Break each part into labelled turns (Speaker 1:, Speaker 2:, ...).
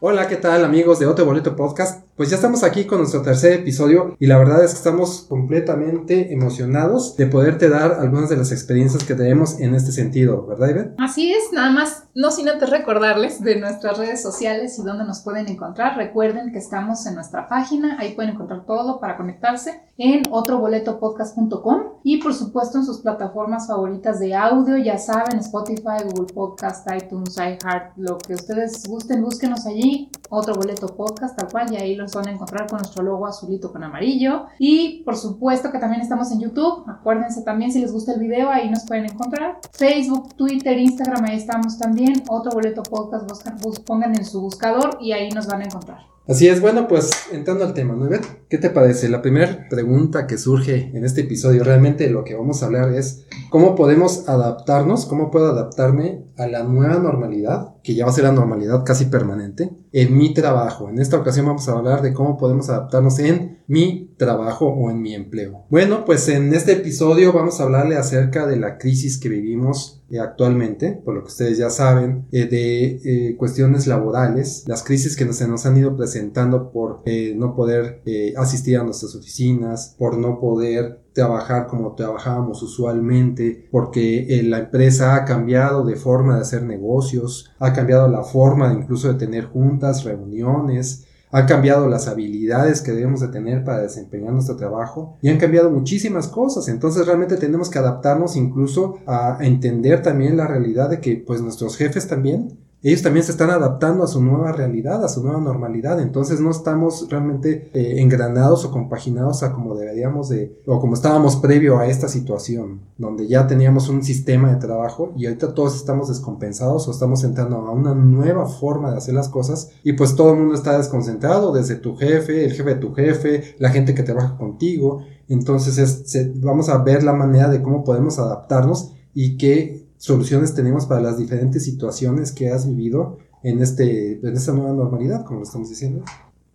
Speaker 1: Hola, ¿qué tal amigos de Otro Boleto Podcast? Pues ya estamos aquí con nuestro tercer episodio y la verdad es que estamos completamente emocionados de poderte dar algunas de las experiencias que tenemos en este sentido, ¿verdad, Ivette?
Speaker 2: Así es, nada más, no sin antes recordarles de nuestras redes sociales y dónde nos pueden encontrar. Recuerden que estamos en nuestra página, ahí pueden encontrar todo para conectarse en otroboletopodcast.com y por supuesto en sus plataformas favoritas de audio, ya saben, Spotify, Google Podcast, iTunes, iHeart, lo que ustedes gusten, búsquenos allí, otro boleto podcast, tal cual, y ahí los van a encontrar con nuestro logo azulito con amarillo. Y por supuesto que también estamos en YouTube, acuérdense también si les gusta el video, ahí nos pueden encontrar. Facebook, Twitter, Instagram, ahí estamos también. Otro boleto podcast, buscan, bus- pongan en su buscador y ahí nos van a encontrar.
Speaker 1: Así es, bueno, pues entrando al tema, ¿no? ¿Qué te parece? La primera pregunta que surge en este episodio, realmente lo que vamos a hablar es cómo podemos adaptarnos, cómo puedo adaptarme a la nueva normalidad, que ya va a ser la normalidad casi permanente, en mi trabajo. En esta ocasión vamos a hablar de cómo podemos adaptarnos en mi trabajo o en mi empleo. Bueno, pues en este episodio vamos a hablarle acerca de la crisis que vivimos eh, actualmente, por lo que ustedes ya saben, eh, de eh, cuestiones laborales, las crisis que se nos han ido presentando por eh, no poder eh, asistir a nuestras oficinas, por no poder trabajar como trabajábamos usualmente, porque eh, la empresa ha cambiado de forma de hacer negocios, ha cambiado la forma incluso de tener juntas, reuniones, ha cambiado las habilidades que debemos de tener para desempeñar nuestro trabajo y han cambiado muchísimas cosas. Entonces realmente tenemos que adaptarnos incluso a entender también la realidad de que pues nuestros jefes también ellos también se están adaptando a su nueva realidad, a su nueva normalidad. Entonces no estamos realmente eh, engranados o compaginados a como deberíamos de, o como estábamos previo a esta situación, donde ya teníamos un sistema de trabajo y ahorita todos estamos descompensados o estamos entrando a una nueva forma de hacer las cosas y pues todo el mundo está desconcentrado, desde tu jefe, el jefe de tu jefe, la gente que trabaja contigo. Entonces es- se- vamos a ver la manera de cómo podemos adaptarnos y qué soluciones tenemos para las diferentes situaciones que has vivido en, este, en esta nueva normalidad, como lo estamos diciendo.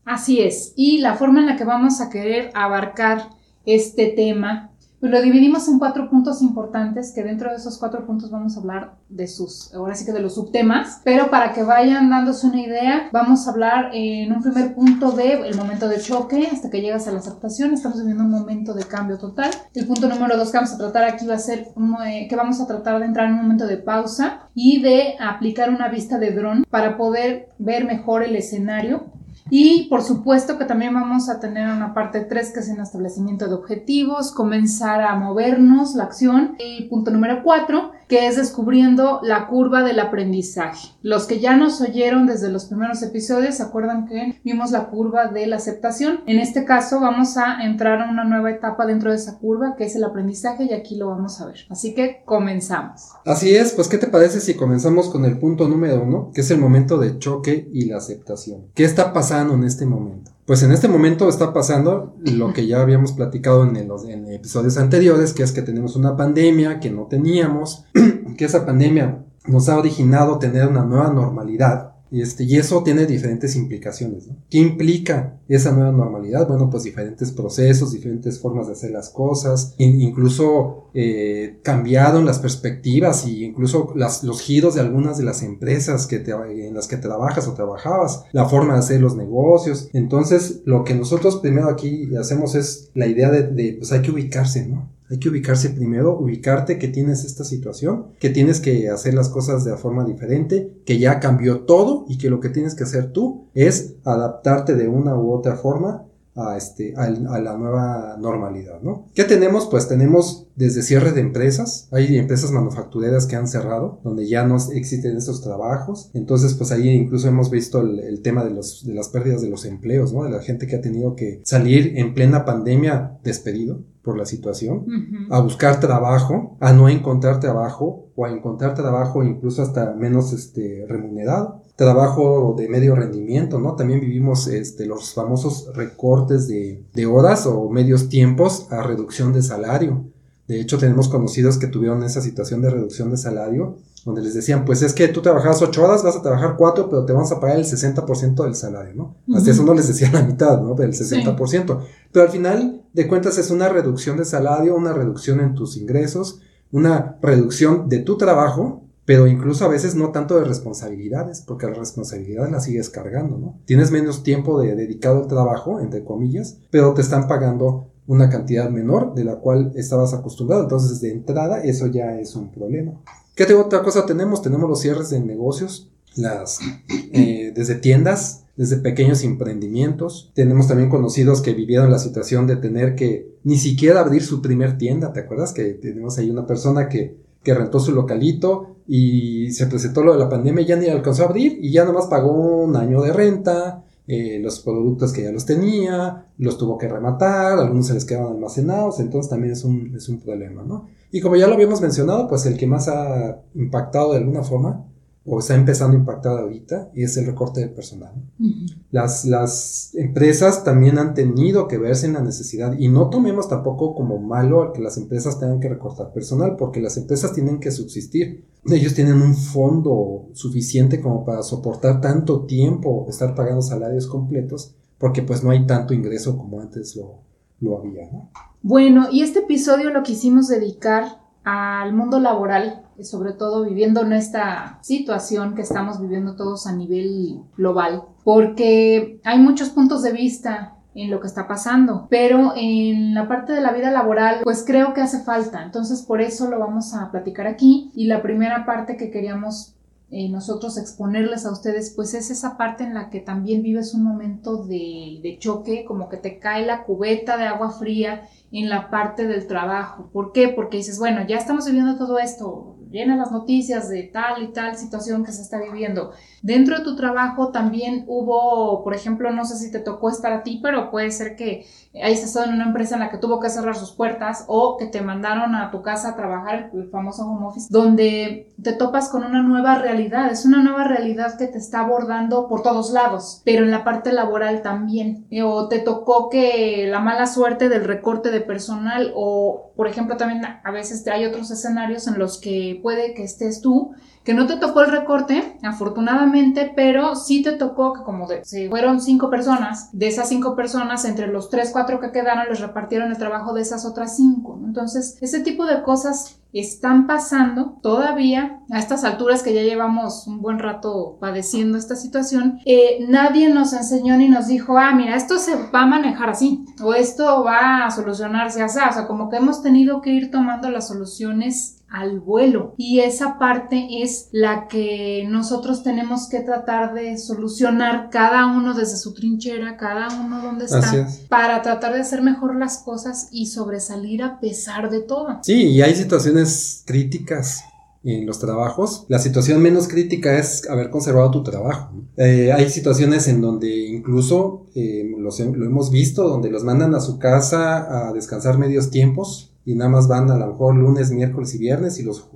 Speaker 2: Así es. Y la forma en la que vamos a querer abarcar este tema, pues lo dividimos en cuatro puntos importantes, que dentro de esos cuatro puntos vamos a hablar de sus, ahora sí que de los subtemas, pero para que vayan dándose una idea, vamos a hablar en un primer punto de el momento de choque hasta que llegas a la aceptación, estamos viviendo un momento de cambio total. El punto número dos que vamos a tratar aquí va a ser eh, que vamos a tratar de entrar en un momento de pausa y de aplicar una vista de dron para poder ver mejor el escenario y por supuesto que también vamos a tener una parte 3 que es el establecimiento de objetivos, comenzar a movernos, la acción. Y punto número 4 que es descubriendo la curva del aprendizaje. Los que ya nos oyeron desde los primeros episodios, ¿se acuerdan que vimos la curva de la aceptación? En este caso vamos a entrar a una nueva etapa dentro de esa curva que es el aprendizaje y aquí lo vamos a ver. Así que comenzamos.
Speaker 1: Así es, pues ¿qué te parece si comenzamos con el punto número uno, que es el momento de choque y la aceptación? ¿Qué está pasando en este momento? Pues en este momento está pasando lo que ya habíamos platicado en, los episodios anteriores, que es que tenemos una pandemia que no teníamos, que esa pandemia nos ha originado tener una nueva normalidad. Y, este, y eso tiene diferentes implicaciones. ¿no? ¿Qué implica esa nueva normalidad? Bueno, pues diferentes procesos, diferentes formas de hacer las cosas, in- incluso eh, cambiaron las perspectivas y incluso las, los giros de algunas de las empresas que en las que trabajas o trabajabas, la forma de hacer los negocios. Entonces, lo que nosotros primero aquí hacemos es la idea de, de pues hay que ubicarse, ¿no? Hay que ubicarse primero, ubicarte que tienes esta situación, que tienes que hacer las cosas de forma diferente, que ya cambió todo y que lo que tienes que hacer tú es adaptarte de una u otra forma a, este, a, la nueva normalidad, ¿no? ¿Qué tenemos? Pues tenemos desde cierre de empresas, hay empresas manufactureras que han cerrado, donde ya no existen esos trabajos, entonces pues ahí incluso hemos visto el, tema de, los, de las pérdidas de los empleos, ¿no? De la gente que ha tenido que salir en plena pandemia despedido por la situación, a buscar trabajo, a no encontrar trabajo o a encontrar trabajo incluso hasta menos este, remunerado trabajo de medio rendimiento, ¿no? También vivimos este, los famosos recortes de, de, horas o medios tiempos a reducción de salario. De hecho, tenemos conocidos que tuvieron esa situación de reducción de salario, donde les decían, pues es que tú trabajabas ocho horas, vas a trabajar cuatro, pero te vamos a pagar el 60% del salario, ¿no? Hasta eso no les decía la mitad, ¿no? Del 60%. Pero al final de cuentas es una reducción de salario, una reducción en tus ingresos, una reducción de tu trabajo pero incluso a veces no tanto de responsabilidades, porque la responsabilidad la sigues cargando, ¿no? Tienes menos tiempo de dedicado al trabajo, entre comillas, pero te están pagando una cantidad menor de la cual estabas acostumbrado, entonces de entrada eso ya es un problema. ¿Qué otra cosa tenemos? Tenemos los cierres de negocios, las eh, desde tiendas, desde pequeños emprendimientos. Tenemos también conocidos que vivieron la situación de tener que ni siquiera abrir su primer tienda. ¿Te acuerdas que tenemos ahí una persona que que rentó su localito y se presentó lo de la pandemia y ya ni alcanzó a abrir y ya nomás pagó un año de renta, eh, los productos que ya los tenía, los tuvo que rematar, algunos se les quedaban almacenados, entonces también es un, es un problema, ¿no? Y como ya lo habíamos mencionado, pues el que más ha impactado de alguna forma o está empezando a impactar ahorita y es el recorte de personal. Las, las empresas también han tenido que verse en la necesidad y no tomemos tampoco como malo que las empresas tengan que recortar personal porque las empresas tienen que subsistir. Ellos tienen un fondo suficiente como para soportar tanto tiempo estar pagando salarios completos porque pues no hay tanto ingreso como antes lo, lo había.
Speaker 2: Bueno, y este episodio lo quisimos dedicar al mundo laboral, sobre todo viviendo en esta situación que estamos viviendo todos a nivel global, porque hay muchos puntos de vista en lo que está pasando, pero en la parte de la vida laboral, pues creo que hace falta, entonces por eso lo vamos a platicar aquí. Y la primera parte que queríamos eh, nosotros exponerles a ustedes, pues es esa parte en la que también vives un momento de, de choque, como que te cae la cubeta de agua fría en la parte del trabajo. ¿Por qué? Porque dices, bueno, ya estamos viviendo todo esto, llena las noticias de tal y tal situación que se está viviendo. Dentro de tu trabajo también hubo, por ejemplo, no sé si te tocó estar a ti, pero puede ser que hayas estado en una empresa en la que tuvo que cerrar sus puertas o que te mandaron a tu casa a trabajar, el famoso home office, donde te topas con una nueva realidad. Es una nueva realidad que te está abordando por todos lados, pero en la parte laboral también. O te tocó que la mala suerte del recorte de personal o, por ejemplo, también a veces hay otros escenarios en los que puede que estés tú que no te tocó el recorte, afortunadamente, pero sí te tocó que como de, si fueron cinco personas, de esas cinco personas, entre los tres, cuatro que quedaron, les repartieron el trabajo de esas otras cinco. Entonces, ese tipo de cosas están pasando todavía a estas alturas que ya llevamos un buen rato padeciendo esta situación. Eh, nadie nos enseñó ni nos dijo, ah, mira, esto se va a manejar así o esto va a solucionarse así. O sea, como que hemos tenido que ir tomando las soluciones al vuelo. Y esa parte es la que nosotros tenemos que tratar de solucionar cada uno desde su trinchera, cada uno donde está, para tratar de hacer mejor las cosas y sobresalir a pesar de todo.
Speaker 1: Sí, y hay situaciones críticas en los trabajos. La situación menos crítica es haber conservado tu trabajo. Eh, hay situaciones en donde incluso eh, lo hemos visto, donde los mandan a su casa a descansar medios tiempos y nada más van a lo mejor lunes, miércoles y viernes y los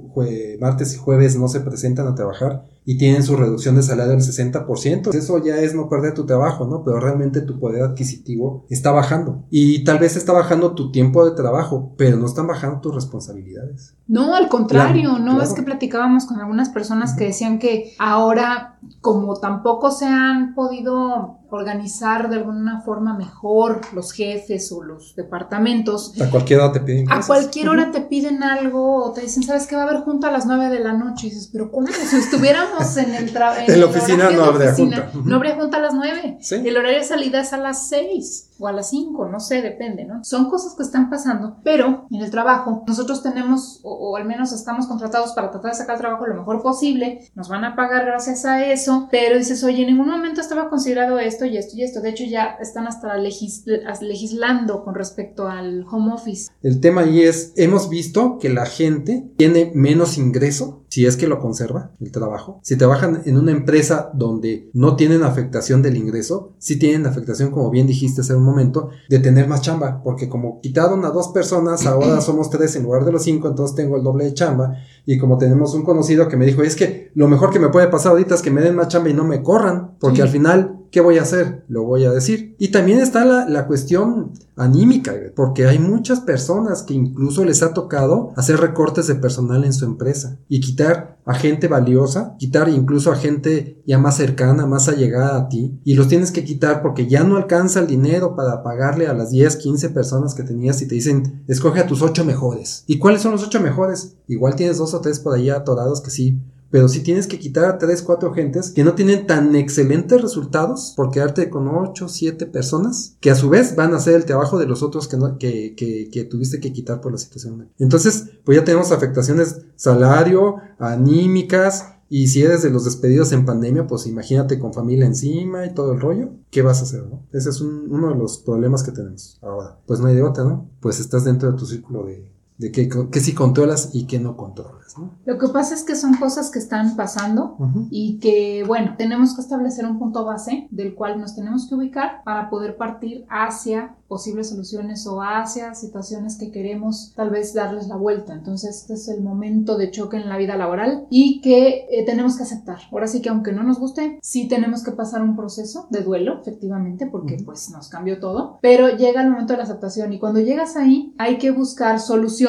Speaker 1: martes y jueves no se presentan a trabajar y tienen su reducción de salario del 60%. Eso ya es no perder tu trabajo, ¿no? Pero realmente tu poder adquisitivo está bajando. Y tal vez está bajando tu tiempo de trabajo, pero no están bajando tus responsabilidades.
Speaker 2: No, al contrario, no es que platicábamos con algunas personas que decían que ahora, como tampoco se han podido organizar de alguna forma mejor los jefes o los departamentos.
Speaker 1: A cualquier hora te piden
Speaker 2: A cualquier hora te piden algo o te dicen, ¿sabes qué va a haber junta a las 9 de la noche? Y dices, pero ¿cómo? Si estuviéramos en el trabajo.
Speaker 1: En, la oficina no habría junta.
Speaker 2: No habría junta a las 9. El horario de salida es a las 6. O a las 5, no sé, depende, ¿no? Son cosas que están pasando, pero en el trabajo nosotros tenemos, o, al menos estamos contratados para tratar de sacar el trabajo lo mejor posible, nos van a pagar gracias a eso, pero dices, oye, en ningún momento estaba considerado esto y esto y esto. De hecho, ya están hasta legislando con respecto al home office.
Speaker 1: El tema ahí es, hemos visto que la gente tiene menos ingreso si es que lo conserva el trabajo. Si trabajan en una empresa donde no tienen afectación del ingreso, sí tienen afectación, como bien dijiste un momento, de tener más chamba, porque como quitaron a dos personas, ahora somos tres en lugar de los cinco, entonces tengo el doble de chamba. Y como tenemos un conocido que me dijo, es que lo mejor que me puede pasar ahorita es que me den más chamba y no me corran, porque al final ¿Qué voy a hacer? Lo voy a decir. Y también está la, cuestión anímica, porque hay muchas personas que incluso les ha tocado hacer recortes de personal en su empresa y quitar a gente valiosa, quitar incluso a gente ya más cercana, más allegada a ti, y los tienes que quitar porque ya no alcanza el dinero para pagarle a las 10, 15 personas que tenías y te dicen, escoge a tus 8 mejores. ¿Y cuáles son los 8 mejores? Igual tienes dos o tres por ahí atorados que sí pero si tienes que quitar a 3, 4 gentes que no tienen tan excelentes resultados por quedarte con 8, 7 personas, que a su vez van a hacer el trabajo de los otros que, no, que, que, que tuviste que quitar por la situación. Entonces, pues ya tenemos afectaciones salario, anímicas, y si eres de los despedidos en pandemia, pues imagínate con familia encima y todo el rollo, ¿qué vas a hacer, no? Ese es uno de los problemas que tenemos ahora. Pues no hay de otra, ¿no? Pues estás dentro de tu círculo de, de qué, qué sí controlas y qué no controlas. ¿no?
Speaker 2: Lo que pasa es que son cosas que están pasando y que, bueno, tenemos que establecer un punto base del cual nos tenemos que ubicar para poder partir hacia posibles soluciones o hacia situaciones que queremos tal vez darles la vuelta. Entonces, este es el momento de choque en la vida laboral y que eh, tenemos que aceptar. Ahora sí que aunque no nos guste, sí tenemos que pasar un proceso de duelo, efectivamente, porque pues nos cambió todo, pero llega el momento de la aceptación y cuando llegas ahí hay que buscar soluciones.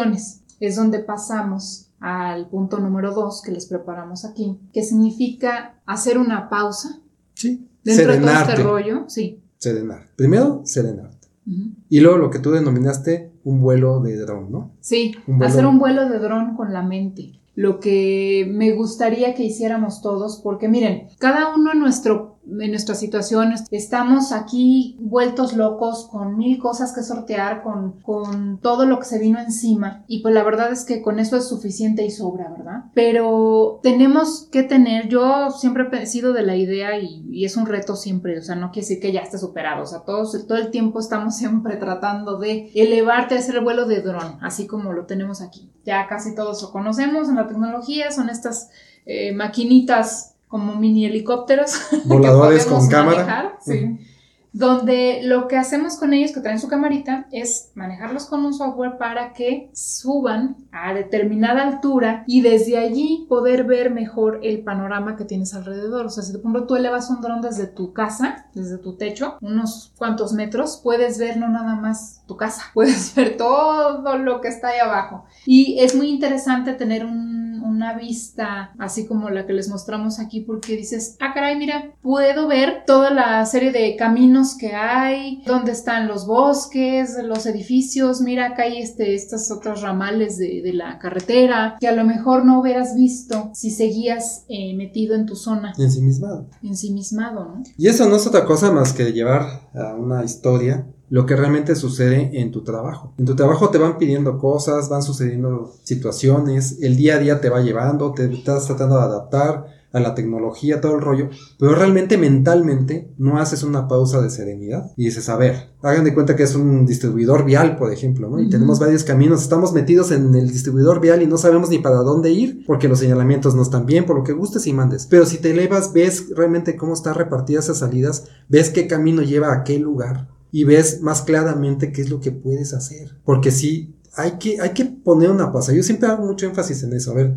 Speaker 2: Es donde pasamos al punto número dos que les preparamos aquí, que significa hacer una pausa.
Speaker 1: Sí.
Speaker 2: Dentro de todo este rollo, sí.
Speaker 1: Serenar. Primero, serenar. Y luego lo que tú denominaste un vuelo de dron, ¿no?
Speaker 2: Sí, hacer un vuelo de dron con la mente. Lo que me gustaría que hiciéramos todos, porque miren, cada uno en nuestro en nuestras situaciones. Estamos aquí vueltos locos con mil cosas que sortear, con, con todo lo que se vino encima. Y pues la verdad es que con eso es suficiente y sobra, ¿verdad? Pero tenemos que tener, yo siempre he sido de la idea y, y es un reto siempre, o sea, no quiere decir que ya esté superado, o sea, todos, todo el tiempo estamos siempre tratando de elevarte a hacer el vuelo de dron, así como lo tenemos aquí. Ya casi todos lo conocemos en la tecnología, son estas eh, maquinitas como mini helicópteros.
Speaker 1: Voladores con cámara.
Speaker 2: sí donde lo que hacemos con ellos que traen su camarita es manejarlos con un software para que suban a determinada altura y desde allí poder ver mejor el panorama que tienes alrededor. O sea, si de ejemplo tú elevas un dron desde tu casa, desde tu techo, unos cuantos metros, puedes ver no nada más tu casa, puedes ver todo lo que está ahí abajo. Y es muy interesante tener una vista así como la que les mostramos aquí porque dices, ah caray, mira, puedo ver toda la serie de caminos que hay, dónde están los bosques, los edificios, mira acá hay este, estas otras ramales de, la carretera que a lo mejor no hubieras visto si seguías eh, metido en tu zona.
Speaker 1: Ensimismado.
Speaker 2: Ensimismado, ¿no?
Speaker 1: Y eso no es otra cosa más que llevar a una historia lo que realmente sucede en tu trabajo. En tu trabajo te van pidiendo cosas, van sucediendo situaciones, el día a día te va llevando, te estás tratando de adaptar a la tecnología, todo el rollo, pero realmente mentalmente no haces una pausa de serenidad y dices, a ver, hagan de cuenta que es un distribuidor vial, por ejemplo, ¿no? Y tenemos varios caminos, estamos metidos en el distribuidor vial y no sabemos ni para dónde ir porque los señalamientos no están bien, por lo que gustes y mandes. Pero si te elevas, ves realmente cómo están repartidas esas salidas, ves qué camino lleva a qué lugar y ves más claramente qué es lo que puedes hacer. Porque sí, hay que, hay que poner una pausa. Yo siempre hago mucho énfasis en eso. A ver,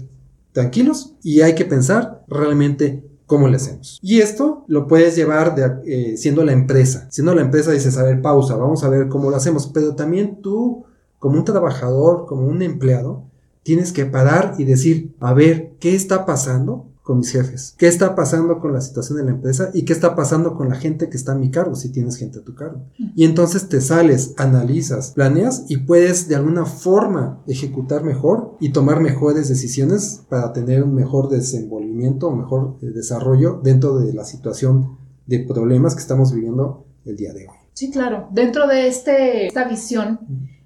Speaker 1: tranquilos y hay que pensar realmente cómo le hacemos. Y esto lo puedes llevar de, eh, siendo la empresa. Siendo la empresa dices, a ver, pausa, vamos a ver cómo lo hacemos. Pero también tú, como un trabajador, como un empleado, tienes que parar y decir, a ver, ¿qué está pasando? Con mis jefes. ¿Qué está pasando con la situación de la empresa y qué está pasando con la gente que está a mi cargo si tienes gente a tu cargo? Y entonces te sales, analizas, planeas y puedes de alguna forma ejecutar mejor y tomar mejores decisiones para tener un mejor desenvolvimiento o mejor eh, desarrollo dentro de la situación de problemas que estamos viviendo el día de hoy.
Speaker 2: Sí, claro. Dentro de este, esta visión,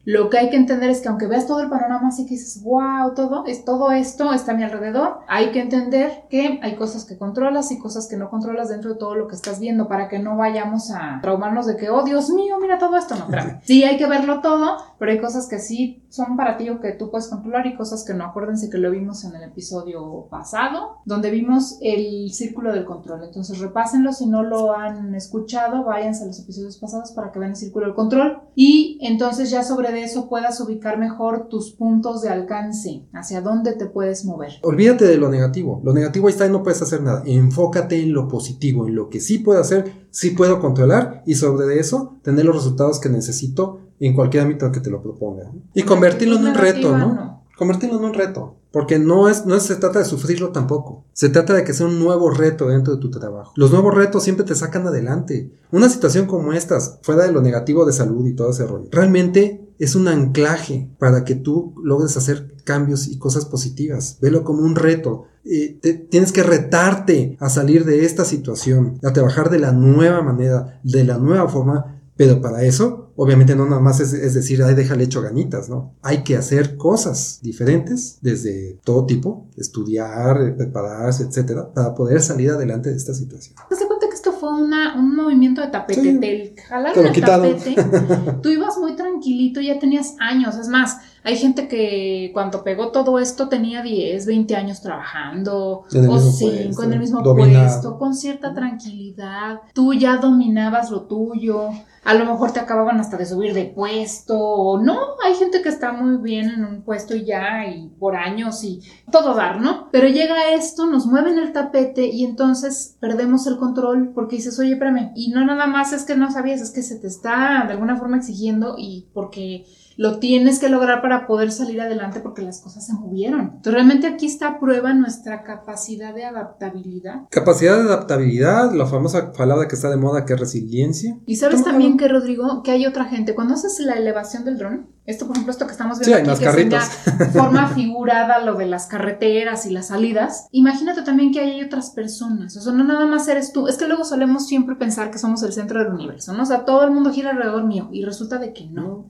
Speaker 2: lo que hay que entender es que aunque veas todo el panorama así que dices, wow, todo, es, todo esto está a mi alrededor, hay que entender que hay cosas que controlas y cosas que no controlas dentro de todo lo que estás viendo para que no vayamos a traumarnos de que, oh Dios mío, mira todo esto. No, espérame. Sí, hay que verlo todo, pero hay cosas que sí son para ti o que tú puedes controlar y cosas que no. Acuérdense que lo vimos en el episodio pasado, donde vimos el círculo del control. Entonces repásenlo si no lo han escuchado, váyanse a los episodios pasados para que vean el círculo del control y entonces ya sobre eso puedas ubicar mejor tus puntos de alcance, hacia dónde te puedes mover.
Speaker 1: Olvídate de lo negativo. Lo negativo ahí está y no puedes hacer nada. Enfócate en lo positivo, en lo que sí puedo hacer, sí puedo controlar y sobre eso tener los resultados que necesito en cualquier ámbito que te lo proponga. Y convertirlo en un reto, ¿no? Convertirlo en un reto. Porque no, es, no se trata de sufrirlo tampoco. Se trata de que sea un nuevo reto dentro de tu trabajo. Los nuevos retos siempre te sacan adelante. Una situación como estas, fuera de lo negativo de salud y todo ese rollo, realmente es un anclaje para que tú logres hacer cambios y cosas positivas. Velo como un reto. Eh, tienes que retarte a salir de esta situación, a trabajar de la nueva manera, de la nueva forma, pero para eso, obviamente no nada más es, decir, ay, déjale hecho ganitas, ¿no? Hay que hacer cosas diferentes desde todo tipo, estudiar, prepararse, etcétera, para poder salir adelante de esta situación.
Speaker 2: ¿Te cuenta que esto fue una, un movimiento de tapete? Sí, del jalar el tapete, tú ibas muy tranquilito, ya tenías años, es más, hay gente que cuando pegó todo esto tenía 10, 20 años trabajando, o 5 en el mismo puesto, con cierta tranquilidad. Tú ya dominabas lo tuyo. A lo mejor te acababan hasta de subir de puesto, o no, hay gente que está muy bien en un puesto y ya, y por años y todo dar, ¿no? Pero llega esto, nos mueven el tapete y entonces perdemos el control porque dices, oye, espérame, y no nada más es que no sabías, es que se te está de alguna forma exigiendo y porque lo tienes que lograr para poder salir adelante porque las cosas se movieron. Entonces, realmente aquí está a prueba nuestra capacidad de adaptabilidad.
Speaker 1: Capacidad de adaptabilidad, la famosa palabra que está de moda que es resiliencia.
Speaker 2: Y sabes también que, Rodrigo, que hay otra gente. Cuando haces la elevación del dron, esto, por ejemplo, esto que estamos viendo aquí, que es forma figurada lo de las carreteras y las salidas, imagínate también que hay otras personas. O sea, no nada más eres tú. Es que luego solemos siempre pensar que somos el centro del universo, ¿no? O sea, todo el mundo gira alrededor mío y resulta de que no.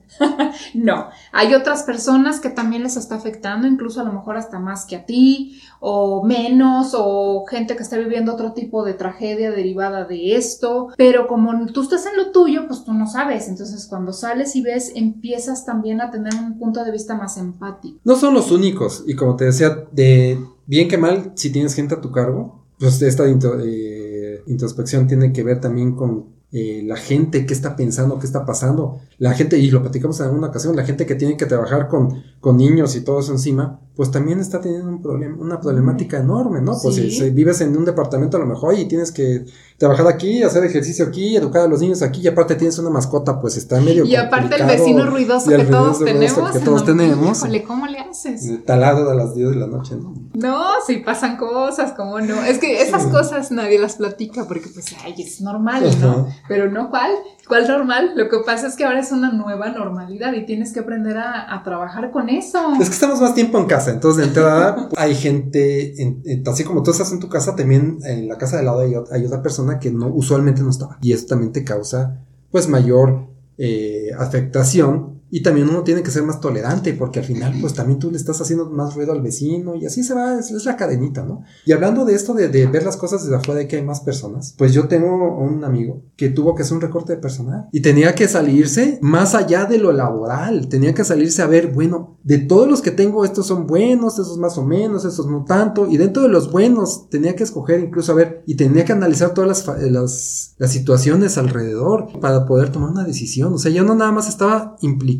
Speaker 2: no. Hay otras personas que también les está afectando, incluso a lo mejor hasta más que a ti, o menos, o gente que está viviendo otro tipo de tragedia derivada de esto. Pero como tú estás en lo tuyo, pues tú no sabes. Entonces, cuando sales y ves, empiezas también a tener un punto de vista más empático.
Speaker 1: No son los únicos, y como te decía, de bien que mal, si tienes gente a tu cargo, pues esta eh, introspección tiene que ver también con eh, la gente, qué está pensando, qué está pasando. La gente, y lo platicamos en una ocasión, la gente que tiene que trabajar con, con niños y todo eso encima, pues también está teniendo un problema, una problemática enorme, ¿no? Pues si, vives en un departamento a lo mejor y tienes que trabajar aquí, hacer ejercicio aquí, educar a los niños aquí y aparte tienes una mascota, pues está medio
Speaker 2: Y aparte el vecino ruidoso que todos tenemos.
Speaker 1: Que todos tenemos.
Speaker 2: ¿cómo le haces?
Speaker 1: Talado a las 10 de la noche, ¿no?
Speaker 2: No, si pasan cosas, ¿cómo no? Es que esas cosas nadie las platica porque pues, ay, es normal, ¿no? Pero no, ¿cuál? ¿Cuál normal? Lo que pasa es que ahora es una nueva normalidad y tienes que aprender a, trabajar con eso.
Speaker 1: Es que estamos más tiempo en casa, entonces de entrada hay gente, así como tú estás en tu casa, también en la casa de lado hay, otra persona que no usualmente no estaba. Y eso también te causa pues mayor eh, afectación y también uno tiene que ser más tolerante porque al final pues también tú le estás haciendo más ruido al vecino y así se va, es, la cadenita, ¿no? Y hablando de esto de, ver las cosas desde afuera de que hay más personas, pues yo tengo un amigo que tuvo que hacer un recorte de personal y tenía que salirse más allá de lo laboral, tenía que salirse a ver, bueno, de todos los que tengo estos son buenos, esos más o menos, esos no tanto y dentro de los buenos tenía que escoger incluso a ver y tenía que analizar todas las, las, las situaciones alrededor para poder tomar una decisión, o sea, yo no nada más estaba implicado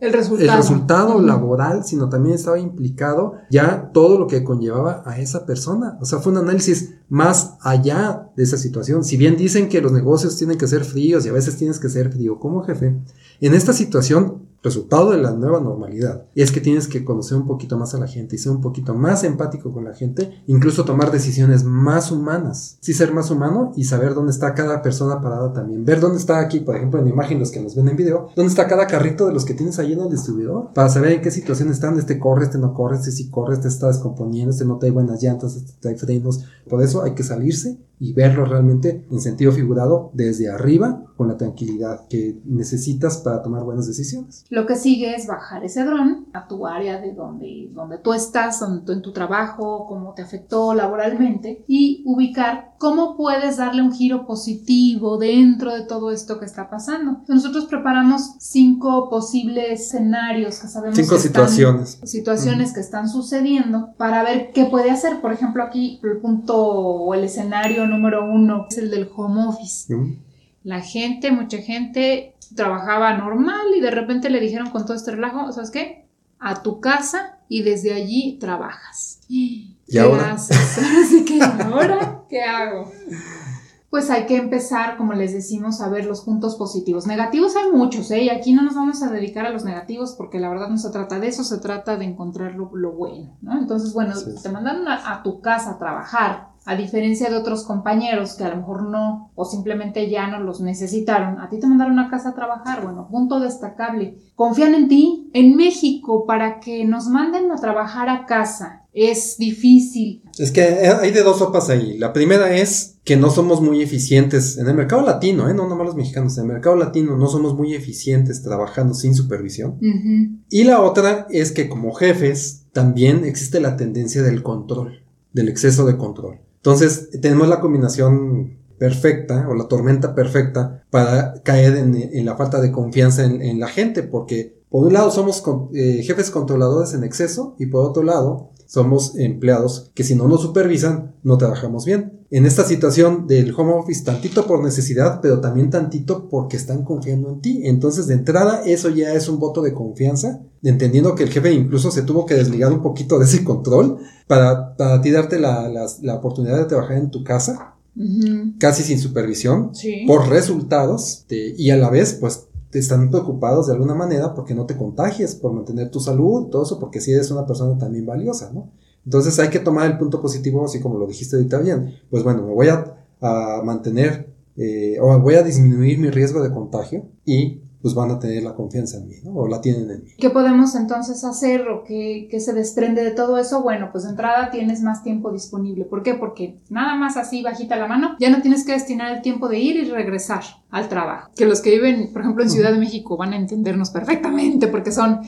Speaker 2: el resultado,
Speaker 1: laboral, sino también estaba implicado ya todo lo que conllevaba a esa persona. O sea, fue un análisis más allá de esa situación. Si bien dicen que los negocios tienen que ser fríos y a veces tienes que ser frío como jefe, en esta situación resultado de la nueva normalidad. Y es que tienes que conocer un poquito más a la gente y ser un poquito más empático con la gente, incluso tomar decisiones más humanas. Sí ser más humano y saber dónde está cada persona parada también. Ver dónde está aquí, por ejemplo, en imagen los que nos ven en video, dónde está cada carrito de los que tienes ahí en el distribuidor, para saber en qué situación están, este corre, este no corre, este sí corre, este está descomponiendo, este no trae buenas llantas, este trae frenos. Por eso hay que salirse y verlo realmente en sentido figurado desde arriba con la tranquilidad que necesitas para tomar buenas decisiones.
Speaker 2: Lo que sigue es bajar ese dron a tu área de donde, donde tú estás, en tu trabajo, cómo te afectó laboralmente y ubicar cómo puedes darle un giro positivo dentro de todo esto que está pasando. Nosotros preparamos cinco posibles escenarios que sabemos
Speaker 1: cinco situaciones.
Speaker 2: situaciones que están sucediendo para ver qué puede hacer. Por ejemplo, aquí el punto o el escenario número uno es el del home office. La gente, mucha gente trabajaba normal y de repente le dijeron con todo este relajo, ¿sabes qué? A tu casa y desde allí trabajas.
Speaker 1: ¿Y ¿Qué ahora?
Speaker 2: Así que ahora, ¿qué hago? Pues hay que empezar, como les decimos, a ver los puntos positivos. Negativos hay muchos, ¿eh? Y aquí no nos vamos a dedicar a los negativos porque la verdad no se trata de eso, se trata de encontrar lo, bueno, ¿no? Entonces, bueno, te mandaron a, tu casa a trabajar a diferencia de otros compañeros que a lo mejor no o simplemente ya no los necesitaron, a ti te mandaron a casa a trabajar, bueno, punto destacable. Confían en ti. En México, para que nos manden a trabajar a casa, es difícil.
Speaker 1: Es que hay de dos sopas ahí. La primera es que no somos muy eficientes en el mercado latino, ¿eh? no nomás los mexicanos, en el mercado latino no somos muy eficientes trabajando sin supervisión. Y la otra es que como jefes también existe la tendencia del control, del exceso de control. Entonces, tenemos la combinación perfecta o la tormenta perfecta para caer en, la falta de confianza en, la gente, porque por un lado somos eh, jefes controladores en exceso y por otro lado somos empleados que si no nos supervisan no trabajamos bien. En esta situación del home office, tantito por necesidad, pero también tantito porque están confiando en ti. Entonces, de entrada, eso ya es un voto de confianza, entendiendo que el jefe incluso se tuvo que desligar un poquito de ese control para, para ti darte la, la, oportunidad de trabajar en tu casa, casi sin supervisión, por resultados, y a la vez, pues están preocupados de alguna manera porque no te contagies, por mantener tu salud, todo eso, porque si eres una persona también valiosa, ¿no? Entonces hay que tomar el punto positivo, así como lo dijiste ahorita bien. Pues bueno, me voy a, mantener eh, o voy a disminuir mi riesgo de contagio y pues van a tener la confianza en mí, ¿no? O la tienen en mí.
Speaker 2: ¿Qué podemos entonces hacer o qué, se desprende de todo eso? Bueno, pues de entrada tienes más tiempo disponible. ¿Por qué? Porque nada más así bajita la mano, ya no tienes que destinar el tiempo de ir y regresar al trabajo. Que los que viven, por ejemplo, en Ciudad de México van a entendernos perfectamente porque son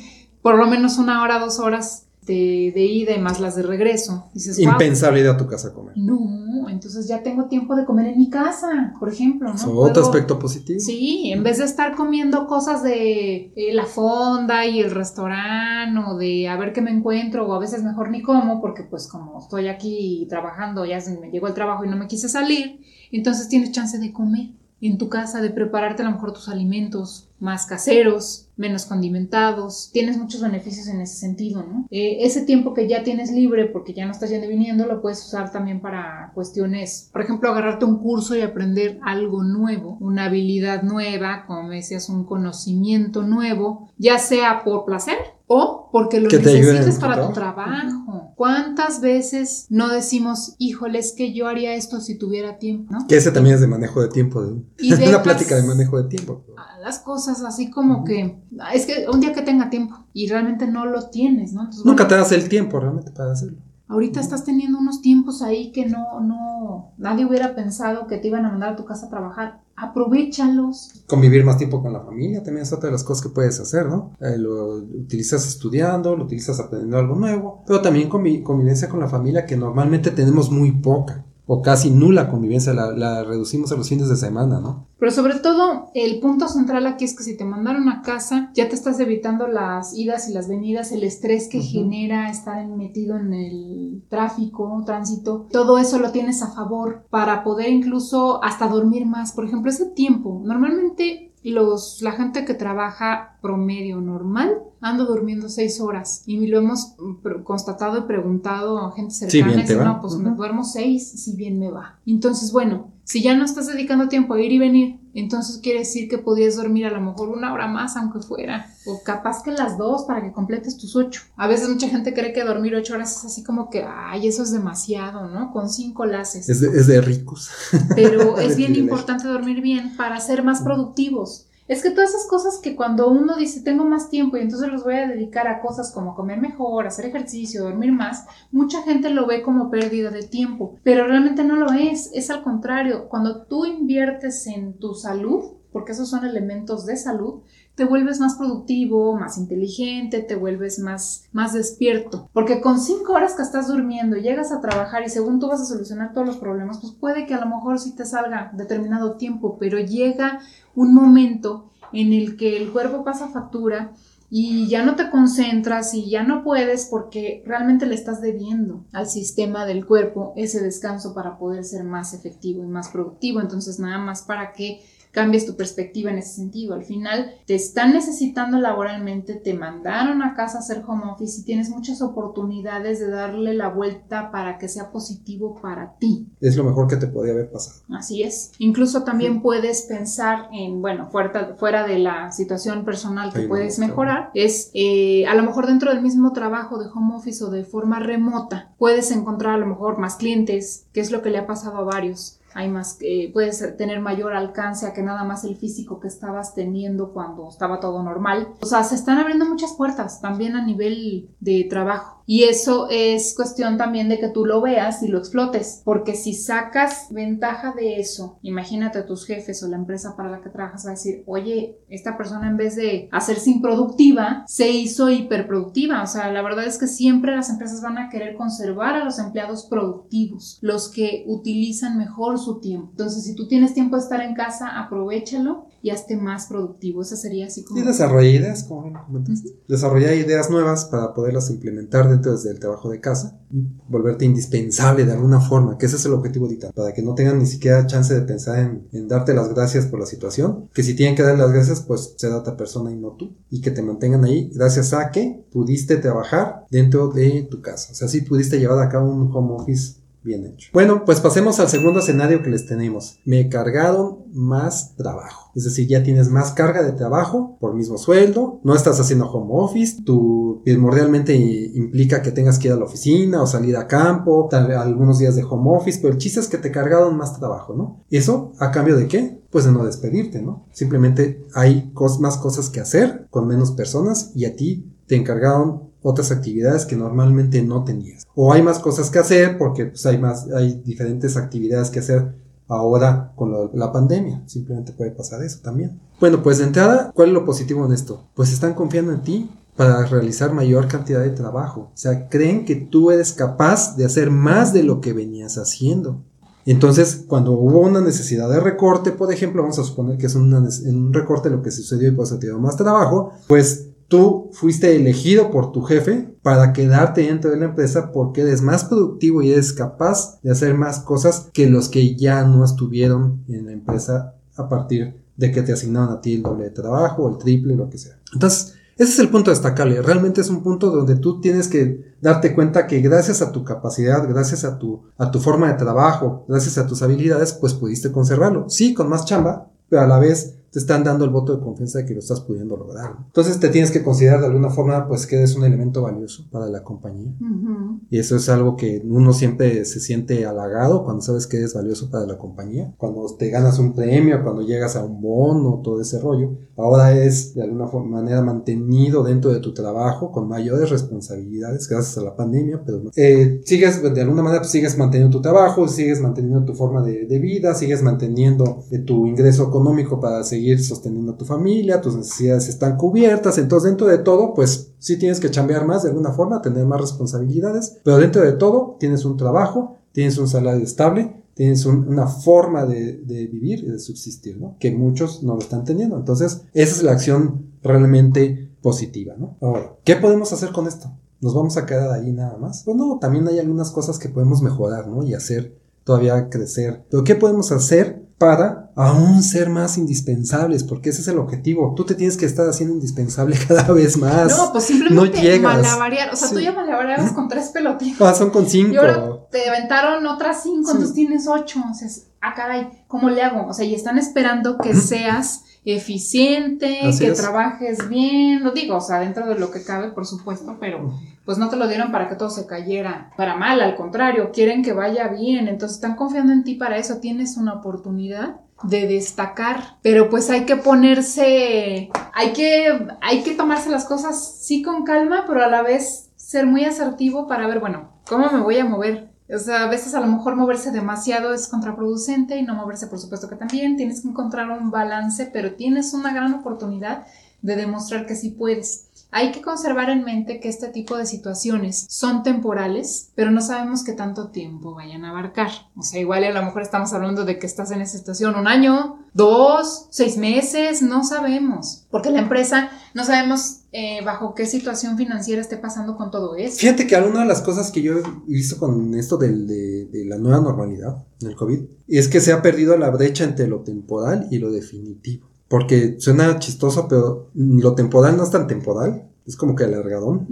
Speaker 2: por lo menos una hora, dos horas de, ida y más las de regreso.
Speaker 1: Impensable ir a tu casa a comer.
Speaker 2: No, entonces ya tengo tiempo de comer en mi casa, por ejemplo. ¿no?
Speaker 1: otro aspecto positivo.
Speaker 2: Sí, en vez de estar comiendo cosas de eh, la fonda y el restaurante o de a ver qué me encuentro o a veces mejor ni como porque pues como estoy aquí trabajando, ya me llegó el trabajo y no me quise salir, entonces tienes chance de comer en tu casa, de prepararte a lo mejor tus alimentos más caseros, menos condimentados, tienes muchos beneficios en ese sentido, ¿no? Eh, ese tiempo que ya tienes libre porque ya no estás yendo y viniendo, lo puedes usar también para cuestiones, por ejemplo, agarrarte un curso y aprender algo nuevo, una habilidad nueva, como decías, un conocimiento nuevo, ya sea por placer o porque lo necesites para tu trabajo. ¿Cuántas veces no decimos, híjole, es que yo haría esto si tuviera tiempo?
Speaker 1: Que ese también es de manejo de tiempo, de, una plática de manejo de tiempo.
Speaker 2: Las cosas así como que es que un día que tenga tiempo y realmente no lo tienes, ¿no?
Speaker 1: Nunca te das el tiempo realmente para hacerlo.
Speaker 2: Ahorita estás teniendo unos tiempos ahí que no, no, nadie hubiera pensado que te iban a mandar a tu casa a trabajar. Aprovechalos.
Speaker 1: Convivir más tiempo con la familia también es otra de las cosas que puedes hacer, ¿no? Eh, lo utilizas estudiando, lo utilizas aprendiendo algo nuevo, pero también convivencia con la familia que normalmente tenemos muy poca o casi nula convivencia, la, reducimos a los fines de semana, ¿no?
Speaker 2: Pero sobre todo, el punto central aquí es que si te mandaron a casa, ya te estás evitando las idas y las venidas, el estrés que genera estar metido en el tráfico, tránsito, todo eso lo tienes a favor para poder incluso hasta dormir más. Por ejemplo, ese tiempo, normalmente los, la gente que trabaja promedio normal ando durmiendo seis horas y lo hemos constatado y preguntado a gente cercana y no, pues me duermo seis, si bien me va. Entonces, bueno, si ya no estás dedicando tiempo a ir y venir, entonces quiere decir que podías dormir a lo mejor una hora más, aunque fuera, o capaz que las dos para que completes tus ocho. A veces mucha gente cree que dormir ocho horas es así como que, ay, eso es demasiado, ¿no? Con cinco laces.
Speaker 1: Es de, es de ricos.
Speaker 2: Pero es bien importante dormir bien para ser más productivos. Es que todas esas cosas que cuando uno dice tengo más tiempo y entonces los voy a dedicar a cosas como comer mejor, hacer ejercicio, dormir más, mucha gente lo ve como pérdida de tiempo, pero realmente no lo es, es al contrario, cuando tú inviertes en tu salud, porque esos son elementos de salud, te vuelves más productivo, más inteligente, te vuelves más, más despierto. Porque con cinco horas que estás durmiendo llegas a trabajar y según tú vas a solucionar todos los problemas, pues puede que a lo mejor sí te salga determinado tiempo, pero llega un momento en el que el cuerpo pasa factura y ya no te concentras y ya no puedes porque realmente le estás debiendo al sistema del cuerpo ese descanso para poder ser más efectivo y más productivo. Entonces nada más para que cambies tu perspectiva en ese sentido. Al final te están necesitando laboralmente, te mandaron a casa a hacer home office y tienes muchas oportunidades de darle la vuelta para que sea positivo para ti.
Speaker 1: Es lo mejor que te podía haber pasado.
Speaker 2: Así es. Incluso también puedes pensar en, bueno, fuera, fuera de la situación personal que puedes mejorar, es eh, a lo mejor dentro del mismo trabajo de home office o de forma remota, puedes encontrar a lo mejor más clientes, que es lo que le ha pasado a varios hay más, eh, puedes tener mayor alcance a que nada más el físico que estabas teniendo cuando estaba todo normal. O sea, se están abriendo muchas puertas también a nivel de trabajo. Y eso es cuestión también de que tú lo veas y lo explotes, porque si sacas ventaja de eso, imagínate a tus jefes o la empresa para la que trabajas va a decir, oye, esta persona en vez de hacerse improductiva, se hizo hiperproductiva. O sea, la verdad es que siempre las empresas van a querer conservar a los empleados productivos, los que utilizan mejor su tiempo. Entonces, si tú tienes tiempo de estar en casa, aprovechalo y hazte más productivo. Esa sería así como...
Speaker 1: Y desarrolla ideas, como Desarrolla ideas nuevas para poderlas implementar dentro del trabajo de casa y volverte indispensable de alguna forma, que ese es el objetivo ahorita, para que no tengan ni siquiera chance de pensar en, darte las gracias por la situación, que si tienen que dar las gracias, pues será otra persona y no tú, y que te mantengan ahí gracias a que pudiste trabajar dentro de tu casa. O sea, si pudiste llevar a cabo un home office bien hecho. Bueno, pues pasemos al segundo escenario que les tenemos. Me cargaron más trabajo. Es decir, ya tienes más carga de trabajo por mismo sueldo, no estás haciendo home office, tu primordialmente implica que tengas que ir a la oficina o salir a campo, tal, algunos días de home office, pero el chiste es que te cargaron más trabajo, ¿no? ¿Eso a cambio de qué? Pues de no despedirte, ¿no? Simplemente hay más cosas que hacer con menos personas y a ti te encargaron otras actividades que normalmente no tenías. O hay más cosas que hacer porque pues, hay más, hay diferentes actividades que hacer ahora con la pandemia. Simplemente puede pasar eso también. Bueno, pues de entrada, ¿cuál es lo positivo en esto? Pues están confiando en ti para realizar mayor cantidad de trabajo. O sea, creen que tú eres capaz de hacer más de lo que venías haciendo. Entonces, cuando hubo una necesidad de recorte, por ejemplo, vamos a suponer que es un recorte lo que sucedió y pues ha tenido más trabajo, pues tú fuiste elegido por tu jefe para quedarte dentro de la empresa porque eres más productivo y eres capaz de hacer más cosas que los que ya no estuvieron en la empresa a partir de que te asignaron a ti el doble de trabajo o el triple, lo que sea. Entonces, ese es el punto destacable. Realmente es un punto donde tú tienes que darte cuenta que gracias a tu capacidad, gracias a tu, a tu forma de trabajo, gracias a tus habilidades, pues pudiste conservarlo. Sí, con más chamba, pero a la vez te están dando el voto de confianza de que lo estás pudiendo lograr. Entonces te tienes que considerar de alguna forma pues que eres un elemento valioso para la compañía. Y eso es algo que uno siempre se siente halagado cuando sabes que eres valioso para la compañía. Cuando te ganas un premio, cuando llegas a un bono, todo ese rollo. Ahora es de alguna manera mantenido dentro de tu trabajo con mayores responsabilidades gracias a la pandemia, pero eh, sigues de alguna manera pues, sigues manteniendo tu trabajo, sigues manteniendo tu forma de, de vida, sigues manteniendo eh, tu ingreso económico para seguir sosteniendo a tu familia, tus necesidades están cubiertas, entonces dentro de todo, pues sí tienes que chambear más de alguna forma, tener más responsabilidades, pero dentro de todo tienes un trabajo, tienes un salario estable, tienes una forma de, vivir y de subsistir, ¿no? Que muchos no lo están teniendo. Entonces, esa es la acción realmente positiva, ¿no? Ahora, ¿qué podemos hacer con esto? ¿Nos vamos a quedar ahí nada más? Pues no, también hay algunas cosas que podemos mejorar, ¿no? Y hacer todavía crecer. Pero ¿qué podemos hacer para aún ser más indispensables, porque ese es el objetivo. Tú te tienes que estar haciendo indispensable cada vez más.
Speaker 2: No, pues simplemente malabarear. O sea, tú ya malabareabas con tres pelotitas.
Speaker 1: Ah, son con cinco. Y
Speaker 2: ahora te aventaron otras cinco, entonces tienes ocho. O sea, ah, caray, ¿cómo le hago? O sea, y están esperando que seas eficiente, que trabajes bien, lo digo, o sea, dentro de lo que cabe, por supuesto, pero pues no te lo dieron para que todo se cayera para mal, al contrario, quieren que vaya bien, entonces están confiando en ti para eso, tienes una oportunidad de destacar, pero pues hay que ponerse, hay que, hay que tomarse las cosas sí con calma, pero a la vez ser muy asertivo para ver, bueno, ¿cómo me voy a mover? O sea, a veces a lo mejor moverse demasiado es contraproducente y no moverse por supuesto que también. Tienes que encontrar un balance, pero tienes una gran oportunidad de demostrar que sí puedes. Hay que conservar en mente que este tipo de situaciones son temporales, pero no sabemos qué tanto tiempo vayan a abarcar. O sea, igual a lo mejor estamos hablando de que estás en esa situación un año, dos, seis meses, no sabemos. Porque la empresa no sabemos eh, bajo qué situación financiera esté pasando con todo eso.
Speaker 1: Fíjate que alguna de las cosas que yo he visto con esto de, de la nueva normalidad, del COVID, es que se ha perdido la brecha entre lo temporal y lo definitivo. Porque suena chistoso, pero lo temporal no es tan temporal, es como que alargadón.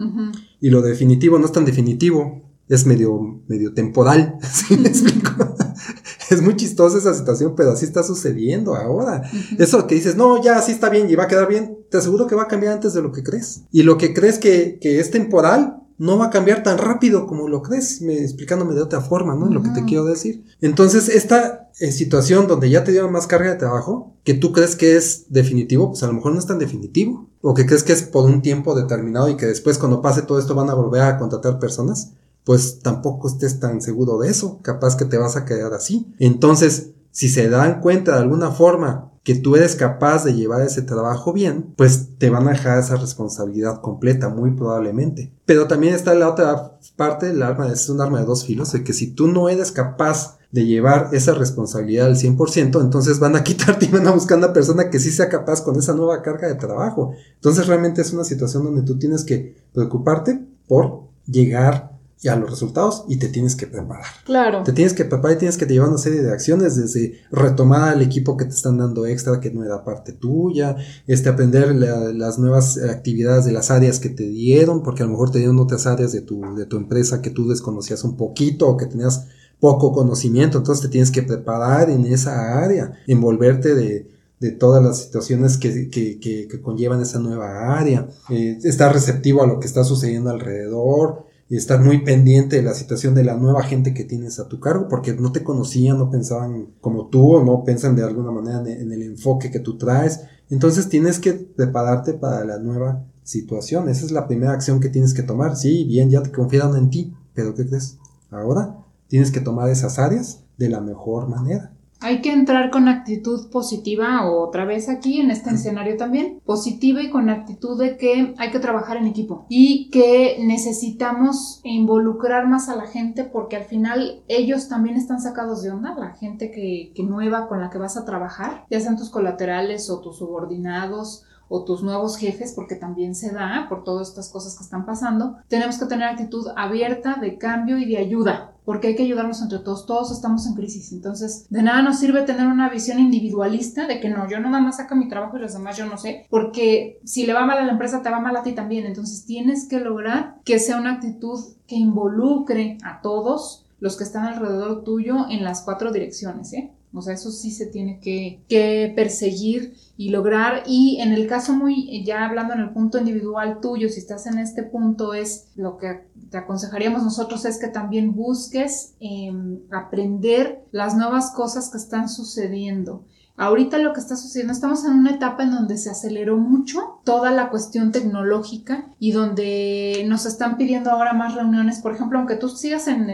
Speaker 1: Y lo definitivo no es tan definitivo, es medio, medio temporal. ¿Sí me explico? es muy chistosa esa situación, pero así está sucediendo ahora. Eso que dices, no, ya así está bien y va a quedar bien, te aseguro que va a cambiar antes de lo que crees. Y lo que crees que, que es temporal, no va a cambiar tan rápido como lo crees, me, explicándome de otra forma, ¿no? Lo que te quiero decir. Entonces, esta eh, situación donde ya te dieron más carga de trabajo, que tú crees que es definitivo, pues a lo mejor no es tan definitivo. O que crees que es por un tiempo determinado y que después cuando pase todo esto van a volver a contratar personas, pues tampoco estés tan seguro de eso. Capaz que te vas a quedar así. Entonces, si se dan cuenta de alguna forma que tú eres capaz de llevar ese trabajo bien, pues te van a dejar esa responsabilidad completa, muy probablemente. Pero también está la otra parte, el arma es un arma de dos filos, de que si tú no eres capaz de llevar esa responsabilidad al 100%, entonces van a quitarte y van a buscar una persona que sí sea capaz con esa nueva carga de trabajo. Entonces realmente es una situación donde tú tienes que preocuparte por llegar y a los resultados y te tienes que preparar.
Speaker 2: Claro.
Speaker 1: Te tienes que preparar y tienes que llevar una serie de acciones desde retomar al equipo que te están dando extra que no era parte tuya, este aprender las nuevas actividades de las áreas que te dieron, porque a lo mejor te dieron otras áreas de tu, de tu empresa que tú desconocías un poquito o que tenías poco conocimiento, entonces te tienes que preparar en esa área, envolverte de, de todas las situaciones que, que, que, conllevan esa nueva área, eh, estar receptivo a lo que está sucediendo alrededor, y estar muy pendiente de la situación de la nueva gente que tienes a tu cargo, porque no te conocían, no pensaban como tú o no piensan de alguna manera en el enfoque que tú traes. Entonces tienes que prepararte para la nueva situación. Esa es la primera acción que tienes que tomar. Sí, bien, ya te confiaron en ti, pero ¿qué crees? Ahora tienes que tomar esas áreas de la mejor manera.
Speaker 2: Hay que entrar con actitud positiva, otra vez aquí en este escenario también, positiva y con actitud de que hay que trabajar en equipo y que necesitamos involucrar más a la gente porque al final ellos también están sacados de onda, la gente que, que nueva con la que vas a trabajar, ya sean tus colaterales o tus subordinados o tus nuevos jefes, porque también se da por todas estas cosas que están pasando, tenemos que tener actitud abierta de cambio y de ayuda, porque hay que ayudarnos entre todos, todos estamos en crisis, entonces de nada nos sirve tener una visión individualista de que no, yo nada más saco mi trabajo y los demás yo no sé, porque si le va mal a la empresa te va mal a ti también, entonces tienes que lograr que sea una actitud que involucre a todos los que están alrededor tuyo en las cuatro direcciones, ¿eh? O sea, eso sí se tiene que, que, perseguir y lograr. Y en el caso muy, ya hablando en el punto individual tuyo, si estás en este punto, es lo que te aconsejaríamos nosotros es que también busques em, aprender las nuevas cosas que están sucediendo. Ahorita lo que está sucediendo, estamos en una etapa en donde se aceleró mucho toda la cuestión tecnológica y donde nos están pidiendo ahora más reuniones. Por ejemplo, aunque tú sigas en,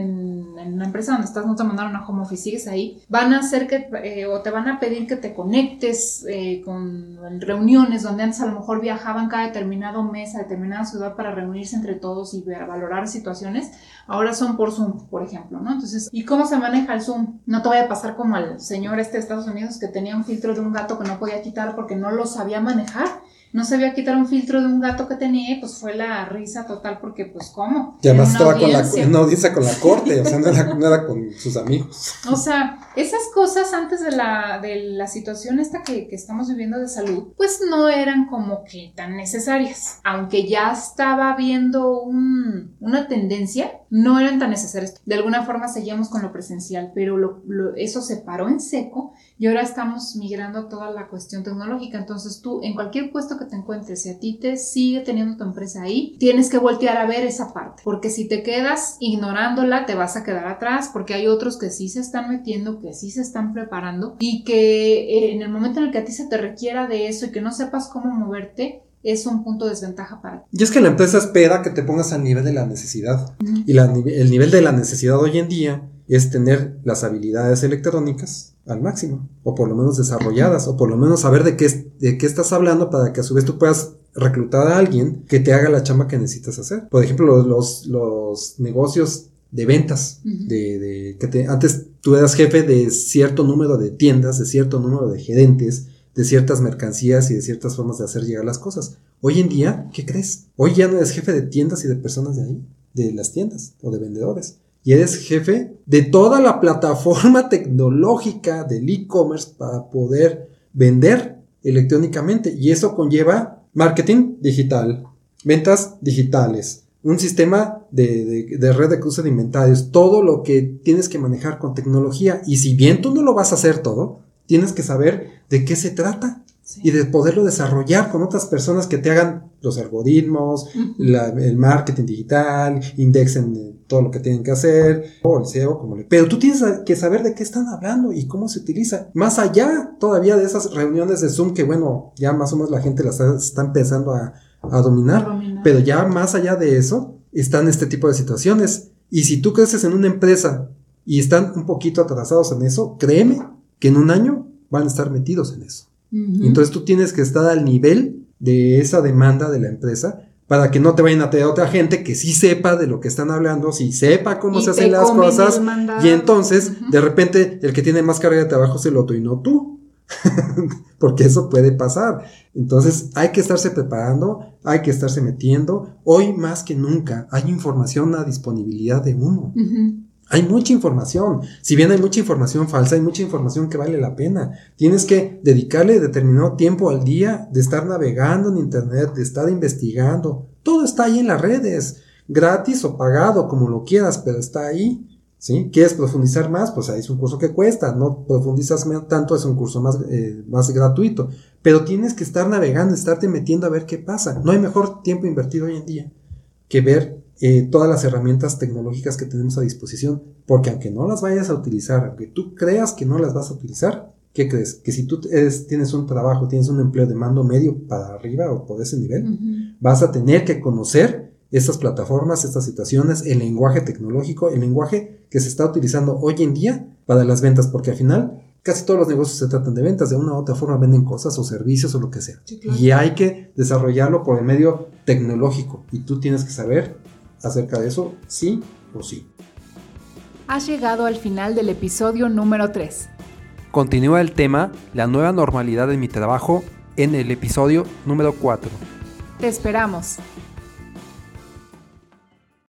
Speaker 2: en la empresa donde estás, no te mandaron a home office, sigues ahí, van a hacer que, eh, o te van a pedir que te conectes eh, con reuniones donde antes a lo mejor viajaban cada determinado mes a determinada ciudad para reunirse entre todos y valorar situaciones. Ahora son por Zoom, por ejemplo, ¿no? Entonces, ¿y cómo se maneja el Zoom? No te vaya a pasar como al señor este de Estados Unidos que tenía un filtro de un gato que no podía quitar porque no lo sabía manejar. No sabía quitar un filtro de un gato que tenía, pues fue la risa total porque pues ¿cómo?
Speaker 1: Y además estaba con la, una audiencia con la corte, o sea, no era, con sus amigos.
Speaker 2: O sea, esas cosas antes de la, de la situación esta que, que estamos viviendo de salud, pues no eran como que tan necesarias. Aunque ya estaba viendo un, una tendencia, no eran tan necesarias. De alguna forma seguíamos con lo presencial, pero lo, eso se paró en seco y ahora estamos migrando a toda la cuestión tecnológica. Entonces tú, en cualquier puesto que te encuentres, si a ti te sigue teniendo tu empresa ahí, tienes que voltear a ver esa parte, porque si te quedas ignorándola, te vas a quedar atrás, porque hay otros que sí se están metiendo, que sí se están preparando y que eh, en el momento en el que a ti se te requiera de eso y que no sepas cómo moverte, es un punto de desventaja para ti.
Speaker 1: Y es que la empresa espera que te pongas al nivel de la necesidad. Y el nivel de la necesidad hoy en día es tener las habilidades electrónicas al máximo, o por lo menos desarrolladas, o por lo menos saber de qué, de qué estás hablando para que a su vez tú puedas reclutar a alguien que te haga la chamba que necesitas hacer. Por ejemplo, los, los negocios de ventas, de, de, que te, antes tú eras jefe de cierto número de tiendas, de cierto número de gerentes, de ciertas mercancías y de ciertas formas de hacer llegar las cosas. Hoy en día, ¿qué crees? Hoy ya no eres jefe de tiendas y de personas de ahí, de las tiendas o de vendedores y eres jefe de toda la plataforma tecnológica del e-commerce para poder vender electrónicamente. Y eso conlleva marketing digital, ventas digitales, un sistema de, red de cruce de inventarios, todo lo que tienes que manejar con tecnología. Y si bien tú no lo vas a hacer todo, tienes que saber de qué se trata y de poderlo desarrollar con otras personas que te hagan los algoritmos, el marketing digital, indexen eh, todo lo que tienen que hacer, o el SEO, como le... Pero tú tienes que saber de qué están hablando y cómo se utiliza. Más allá todavía de esas reuniones de Zoom que, bueno, ya más o menos la gente las está, empezando a, dominar, pero ya más allá de eso están este tipo de situaciones. Y si tú creces en una empresa y están un poquito atrasados en eso, créeme que en un año van a estar metidos en eso. Entonces tú tienes que estar al nivel de esa demanda de la empresa para que no te vayan a tener otra gente que sí sepa de lo que están hablando, sí sepa cómo se hacen las cosas y entonces de repente el que tiene más carga de trabajo es el otro y no tú. Porque eso puede pasar. Entonces hay que estarse preparando, hay que estarse metiendo. Hoy más que nunca hay información a disponibilidad de uno. Hay mucha información. Si bien hay mucha información falsa, hay mucha información que vale la pena. Tienes que dedicarle determinado tiempo al día de estar navegando en Internet, de estar investigando. Todo está ahí en las redes, gratis o pagado, como lo quieras, pero está ahí. ¿Sí? ¿Quieres profundizar más? Pues ahí es un curso que cuesta. No profundizas tanto, es un curso más, eh, más gratuito. Pero tienes que estar navegando, estarte metiendo a ver qué pasa. No hay mejor tiempo invertido hoy en día que ver eh, todas las herramientas tecnológicas que tenemos a disposición, porque aunque no las vayas a utilizar, aunque tú creas que no las vas a utilizar, ¿qué crees? Que si tú tienes un trabajo, tienes un empleo de mando medio para arriba o por ese nivel, vas a tener que conocer estas plataformas, estas situaciones, el lenguaje tecnológico, el lenguaje que se está utilizando hoy en día para las ventas, porque al final casi todos los negocios se tratan de ventas, de una u otra forma venden cosas o servicios o lo que sea. Y hay que desarrollarlo por el medio tecnológico y tú tienes que saber acerca de eso, sí o sí.
Speaker 3: Has llegado al final del episodio número 3.
Speaker 1: Continúa el tema La nueva normalidad de mi trabajo en el episodio número 4.
Speaker 3: Te esperamos.